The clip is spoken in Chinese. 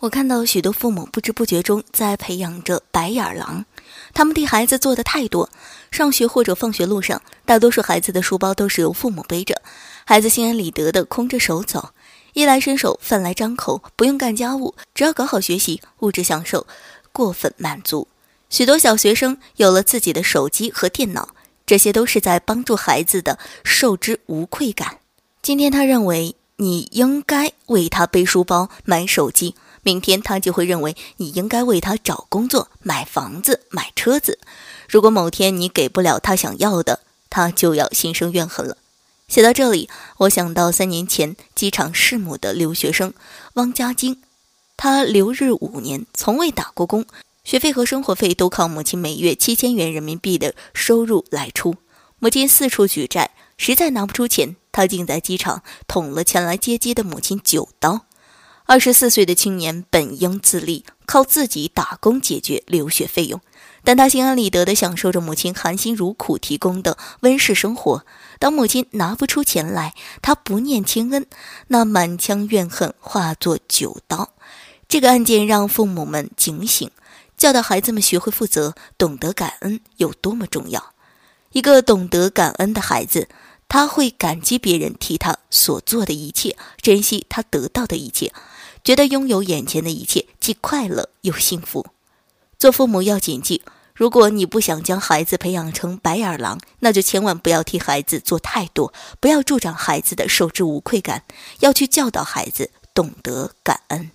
我看到许多父母不知不觉中在培养着白眼狼，他们替孩子做的太多。上学或者放学路上，大多数孩子的书包都是由父母背着，孩子心安理得的空着手走，衣来伸手，饭来张口，不用干家务，只要搞好学习，物质享受过分满足。许多小学生有了自己的手机和电脑，这些都是在帮助孩子的受之无愧感。今天他认为你应该为他背书包、买手机。明天他就会认为你应该为他找工作、买房子、买车子。如果某天你给不了他想要的，他就要心生怨恨了。写到这里，我想到三年前机场弑母的留学生汪家晶，他留日五年，从未打过工，学费和生活费都靠母亲每月七千元人民币的收入来出。母亲四处举债，实在拿不出钱，他竟在机场捅了前来接机的母亲九刀。二十四岁的青年本应自立，靠自己打工解决留学费用，但他心安理得地享受着母亲含辛茹苦提供的温室生活。当母亲拿不出钱来，他不念亲恩，那满腔怨恨化作九刀。这个案件让父母们警醒，教导孩子们学会负责、懂得感恩有多么重要。一个懂得感恩的孩子。他会感激别人替他所做的一切，珍惜他得到的一切，觉得拥有眼前的一切既快乐又幸福。做父母要谨记：如果你不想将孩子培养成白眼狼，那就千万不要替孩子做太多，不要助长孩子的受之无愧感，要去教导孩子懂得感恩。